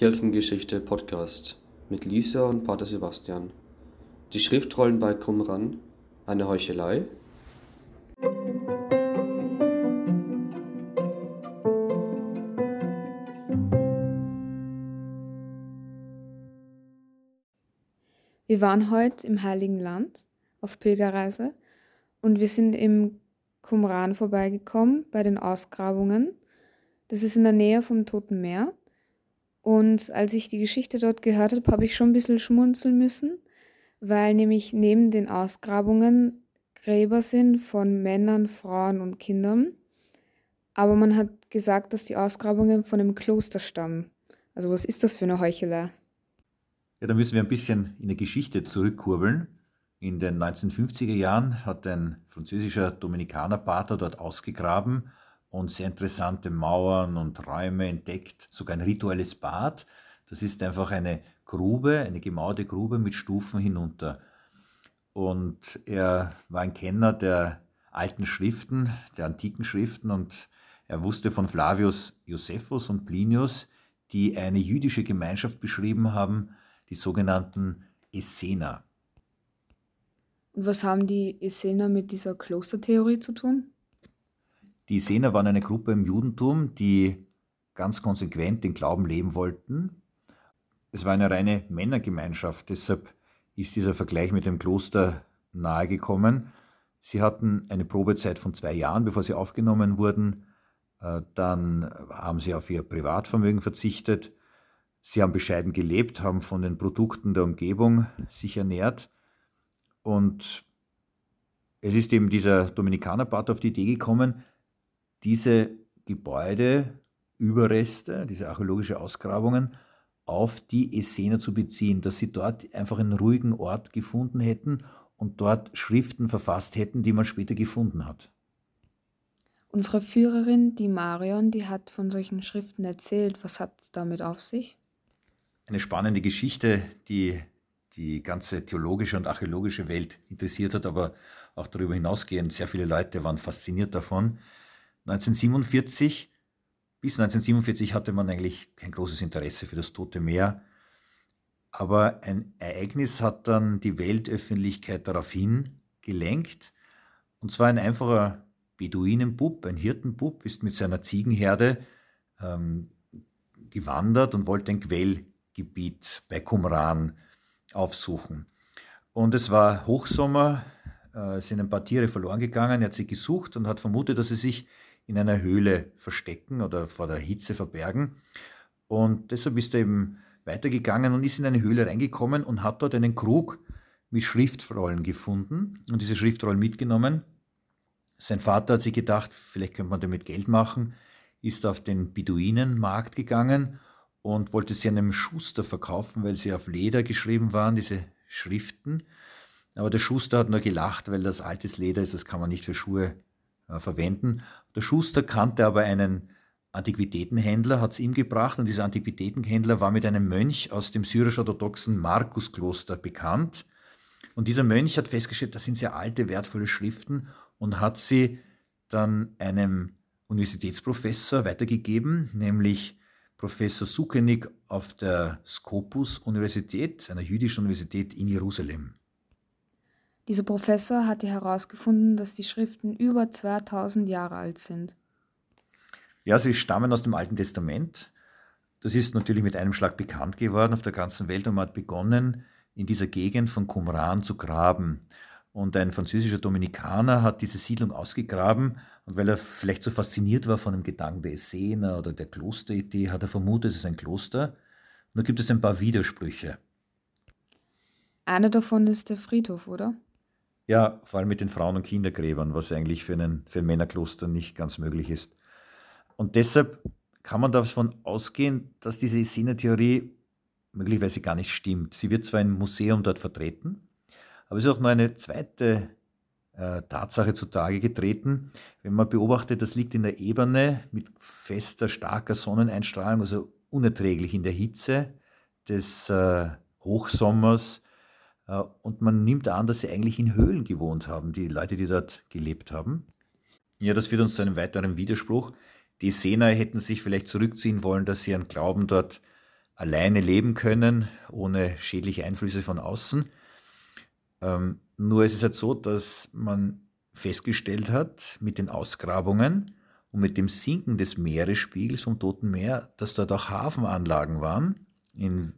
Kirchengeschichte Podcast mit Lisa und Pater Sebastian. Die Schriftrollen bei Qumran, eine Heuchelei. Wir waren heute im Heiligen Land auf Pilgerreise und wir sind im Qumran vorbeigekommen bei den Ausgrabungen. Das ist in der Nähe vom Toten Meer. Und als ich die Geschichte dort gehört habe, habe ich schon ein bisschen schmunzeln müssen, weil nämlich neben den Ausgrabungen Gräber sind von Männern, Frauen und Kindern. Aber man hat gesagt, dass die Ausgrabungen von einem Kloster stammen. Also was ist das für eine Heuchelei? Ja, da müssen wir ein bisschen in der Geschichte zurückkurbeln. In den 1950er Jahren hat ein französischer Dominikanerpater dort ausgegraben und sehr interessante Mauern und Räume entdeckt, sogar ein rituelles Bad. Das ist einfach eine Grube, eine gemauerte Grube mit Stufen hinunter. Und er war ein Kenner der alten Schriften, der antiken Schriften und er wusste von Flavius Josephus und Plinius, die eine jüdische Gemeinschaft beschrieben haben, die sogenannten Essener. Und was haben die Essener mit dieser Klostertheorie zu tun? Die Essener waren eine Gruppe im Judentum, die ganz konsequent den Glauben leben wollten. Es war eine reine Männergemeinschaft, deshalb ist dieser Vergleich mit dem Kloster nahegekommen. Sie hatten eine Probezeit von zwei Jahren, bevor sie aufgenommen wurden. Äh, dann haben sie auf ihr Privatvermögen verzichtet. Sie haben bescheiden gelebt, haben von den Produkten der Umgebung sich ernährt. Und es ist eben dieser Dominikanerpater auf die Idee gekommen, diese Gebäude, Überreste, diese archäologische Ausgrabungen auf die Essener zu beziehen, dass sie dort einfach einen ruhigen Ort gefunden hätten und dort Schriften verfasst hätten, die man später gefunden hat. Unsere Führerin, die Marion, die hat von solchen Schriften erzählt. Was hat es damit auf sich? Eine spannende Geschichte, die die ganze theologische und archäologische Welt interessiert hat, aber auch darüber hinausgehend. Sehr viele Leute waren fasziniert davon. 1947, bis 1947 hatte man eigentlich kein großes Interesse für das Tote Meer. Aber ein Ereignis hat dann die Weltöffentlichkeit darauf hingelenkt. Und zwar ein einfacher Beduinenbub, ein Hirtenbub, ist mit seiner Ziegenherde ähm, gewandert und wollte ein Quellgebiet bei Qumran aufsuchen. Und es war Hochsommer, äh, sind ein paar Tiere verloren gegangen, er hat sie gesucht und hat vermutet, dass sie sich in einer Höhle verstecken oder vor der Hitze verbergen. Und deshalb ist er eben weitergegangen und ist in eine Höhle reingekommen und hat dort einen Krug mit Schriftrollen gefunden und diese Schriftrollen mitgenommen. Sein Vater hat sich gedacht, vielleicht könnte man damit Geld machen, ist auf den Beduinenmarkt gegangen und wollte sie einem Schuster verkaufen, weil sie auf Leder geschrieben waren, diese Schriften. Aber der Schuster hat nur gelacht, weil das altes Leder ist, das kann man nicht für Schuhe verwenden. Der Schuster kannte aber einen Antiquitätenhändler, hat es ihm gebracht und dieser Antiquitätenhändler war mit einem Mönch aus dem syrisch-orthodoxen Markuskloster bekannt. Und dieser Mönch hat festgestellt, das sind sehr alte, wertvolle Schriften und hat sie dann einem Universitätsprofessor weitergegeben, nämlich Professor Sukenik auf der Scopus-Universität, einer jüdischen Universität in Jerusalem. Dieser Professor hatte herausgefunden, dass die Schriften über 2000 Jahre alt sind. Ja, sie stammen aus dem Alten Testament. Das ist natürlich mit einem Schlag bekannt geworden auf der ganzen Welt und man hat begonnen, in dieser Gegend von Qumran zu graben. Und ein französischer Dominikaner hat diese Siedlung ausgegraben und weil er vielleicht so fasziniert war von dem Gedanken der Essener oder der Klosteridee, hat er vermutet, es ist ein Kloster. Da gibt es ein paar Widersprüche. Einer davon ist der Friedhof, oder? Ja, vor allem mit den Frauen- und Kindergräbern, was eigentlich für, einen, für ein Männerkloster nicht ganz möglich ist. Und deshalb kann man davon ausgehen, dass diese Essener-Theorie möglicherweise gar nicht stimmt. Sie wird zwar im Museum dort vertreten, aber es ist auch noch eine zweite äh, Tatsache zutage getreten. Wenn man beobachtet, das liegt in der Ebene mit fester, starker Sonneneinstrahlung, also unerträglich in der Hitze des äh, Hochsommers, und man nimmt an, dass sie eigentlich in Höhlen gewohnt haben, die Leute, die dort gelebt haben. Ja, das führt uns zu einem weiteren Widerspruch. Die Sena hätten sich vielleicht zurückziehen wollen, dass sie ihren Glauben dort alleine leben können, ohne schädliche Einflüsse von außen. Ähm, nur ist es halt so, dass man festgestellt hat mit den Ausgrabungen und mit dem Sinken des Meeresspiegels vom Toten Meer, dass dort auch Hafenanlagen waren in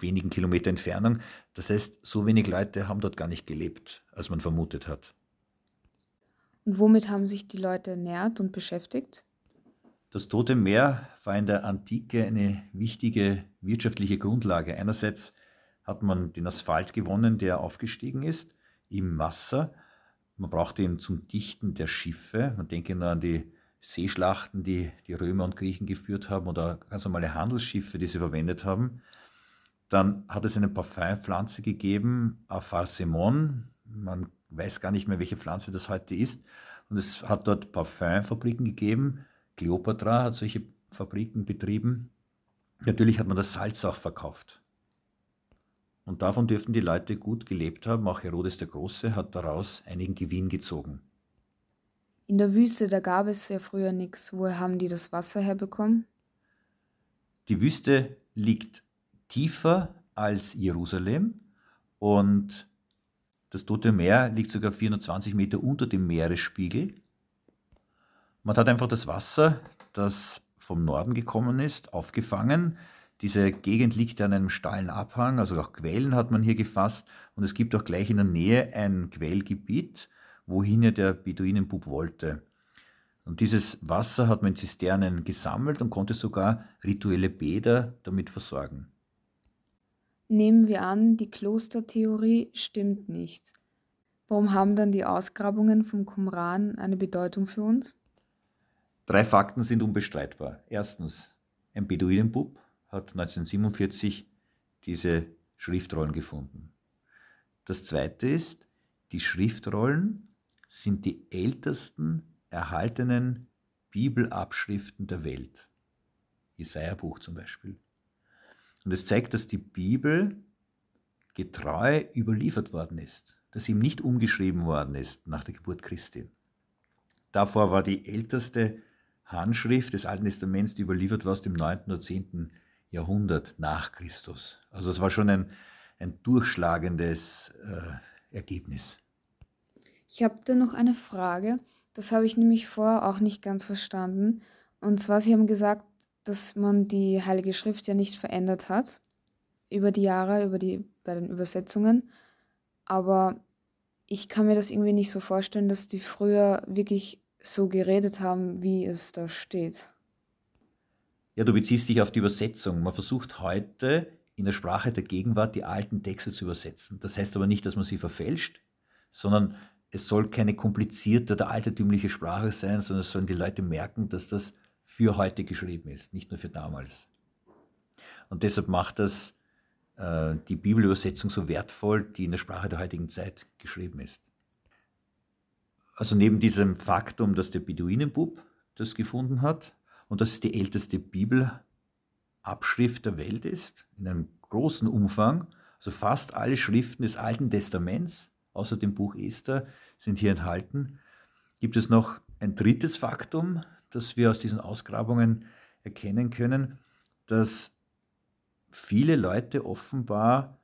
wenigen Kilometer Entfernung. Das heißt, so wenig Leute haben dort gar nicht gelebt, als man vermutet hat. Und womit haben sich die Leute ernährt und beschäftigt? Das Tote Meer war in der Antike eine wichtige wirtschaftliche Grundlage. Einerseits hat man den Asphalt gewonnen, der aufgestiegen ist im Wasser. Man brauchte ihn zum Dichten der Schiffe. Man denke nur an die Seeschlachten, die die Römer und Griechen geführt haben oder ganz normale Handelsschiffe, die sie verwendet haben. Dann hat es eine Parfümpflanze gegeben, Apharsemon. Man weiß gar nicht mehr, welche Pflanze das heute ist. Und es hat dort Parfümfabriken gegeben. Kleopatra hat solche Fabriken betrieben. Natürlich hat man das Salz auch verkauft. Und davon dürften die Leute gut gelebt haben. Auch Herodes der Große hat daraus einigen Gewinn gezogen. In der Wüste, da gab es ja früher nichts. Woher haben die das Wasser herbekommen? Die Wüste liegt tiefer als Jerusalem und das Tote Meer liegt sogar 420 Meter unter dem Meeresspiegel. Man hat einfach das Wasser, das vom Norden gekommen ist, aufgefangen. Diese Gegend liegt an einem steilen Abhang, also auch Quellen hat man hier gefasst. Und es gibt auch gleich in der Nähe ein Quellgebiet, wohin ja der Beduinenbub wollte. Und dieses Wasser hat man in Zisternen gesammelt und konnte sogar rituelle Bäder damit versorgen. Nehmen wir an, die Klostertheorie stimmt nicht. Warum haben dann die Ausgrabungen vom Qumran eine Bedeutung für uns? Drei Fakten sind unbestreitbar. Erstens, ein Beduinenbub hat 1947 diese Schriftrollen gefunden. Das zweite ist, die Schriftrollen sind die ältesten erhaltenen Bibelabschriften der Welt. Jesaja-Buch zum Beispiel. Und es zeigt, dass die Bibel getreu überliefert worden ist, dass ihm nicht umgeschrieben worden ist nach der Geburt Christi. Davor war die älteste Handschrift des Alten Testaments, die überliefert war aus dem 9. oder 10. Jahrhundert nach Christus. Also es war schon ein, ein durchschlagendes äh, Ergebnis. Ich habe da noch eine Frage. Das habe ich nämlich vorher auch nicht ganz verstanden. Und zwar, Sie haben gesagt, dass man die Heilige Schrift ja nicht verändert hat über die Jahre, über die, bei den Übersetzungen. Aber ich kann mir das irgendwie nicht so vorstellen, dass die früher wirklich so geredet haben, wie es da steht. Ja, du beziehst dich auf die Übersetzung. Man versucht heute in der Sprache der Gegenwart die alten Texte zu übersetzen. Das heißt aber nicht, dass man sie verfälscht, sondern es soll keine komplizierte oder altertümliche Sprache sein, sondern es sollen die Leute merken, dass das für heute geschrieben ist, nicht nur für damals. Und deshalb macht das äh, die Bibelübersetzung so wertvoll, die in der Sprache der heutigen Zeit geschrieben ist. Also neben diesem Faktum, dass der Beduinenbub das gefunden hat und dass es die älteste Bibelabschrift der Welt ist, in einem großen Umfang, also fast alle Schriften des Alten Testaments, außer dem Buch Esther, sind hier enthalten, gibt es noch ein drittes Faktum, das wir aus diesen Ausgrabungen erkennen können, dass viele Leute offenbar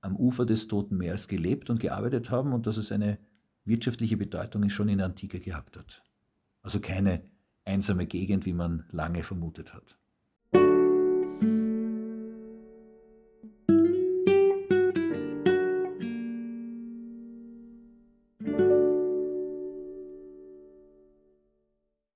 am Ufer des Toten Meeres gelebt und gearbeitet haben und dass es eine wirtschaftliche Bedeutung schon in der Antike gehabt hat. Also keine einsame Gegend, wie man lange vermutet hat.